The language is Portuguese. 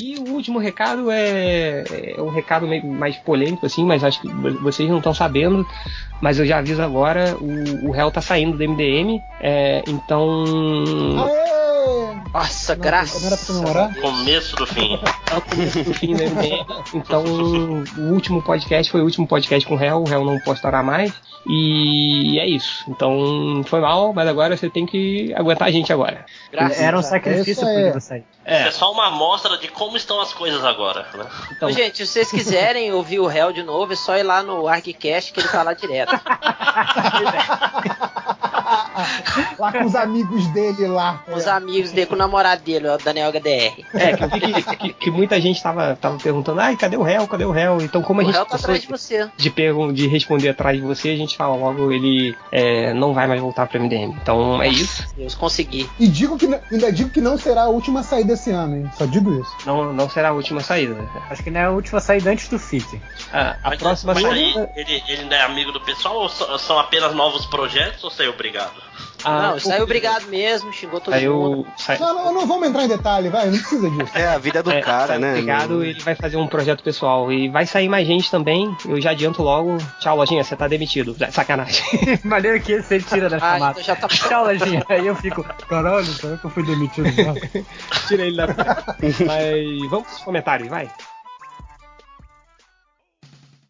E o último recado é, é um recado meio mais polêmico, assim, mas acho que vocês não estão sabendo. Mas eu já aviso agora, o, o réu tá saindo do MDM, é, então. Aê! Nossa, Não, graças não era pra comemorar? Começo do fim. É o começo do fim do MDM. Então, o último podcast foi o último podcast com o réu, o réu não postará mais. E é isso. Então, foi mal, mas agora você tem que aguentar a gente agora. Graças Era um sacrifício é. pra sair. É. É, só uma amostra de como estão as coisas agora. Né? então, Gente, se vocês quiserem ouvir o Hell de novo, é só ir lá no ArcCast que ele tá lá direto. lá com os amigos dele lá. Com os amigos dele, com o namorado dele, o Daniel HDR. É, que que, que- que muita gente tava, tava perguntando, ai, cadê o réu? Cadê o réu? Então, como a O gente Hell tá cansou atrás de você. de, pergun- de responder atrás de você, a gente fala logo, ele é, não vai mais voltar pro MDM. Então é isso. Deus, consegui. E digo que, ainda digo que não será a última saída esse ano, hein? Só digo isso. Não, não será a última saída. Acho que não é a última saída antes do FIT. A, a Mas, próxima mas aí, saída. ele, ele não é amigo do pessoal ou são apenas novos projetos ou saiu obrigado? A- não, saiu obrigado mesmo, xingou todo mundo. Saiu. Sai, Não, não, não vamos entrar em detalhe, vai, não precisa disso. É a vida do é, cara, né? Obrigado, ele vai fazer um projeto pessoal. E vai sair mais gente também. Eu já adianto logo. Tchau, lojinha, você tá demitido. Sacanagem. Maneiro que você tira da Ah, chamada. então já tá Tchau, Lojinha. Aí eu fico, caralho, será que eu fui demitido? mesmo?" Tira ele da. Mas vamos pros comentários, vai.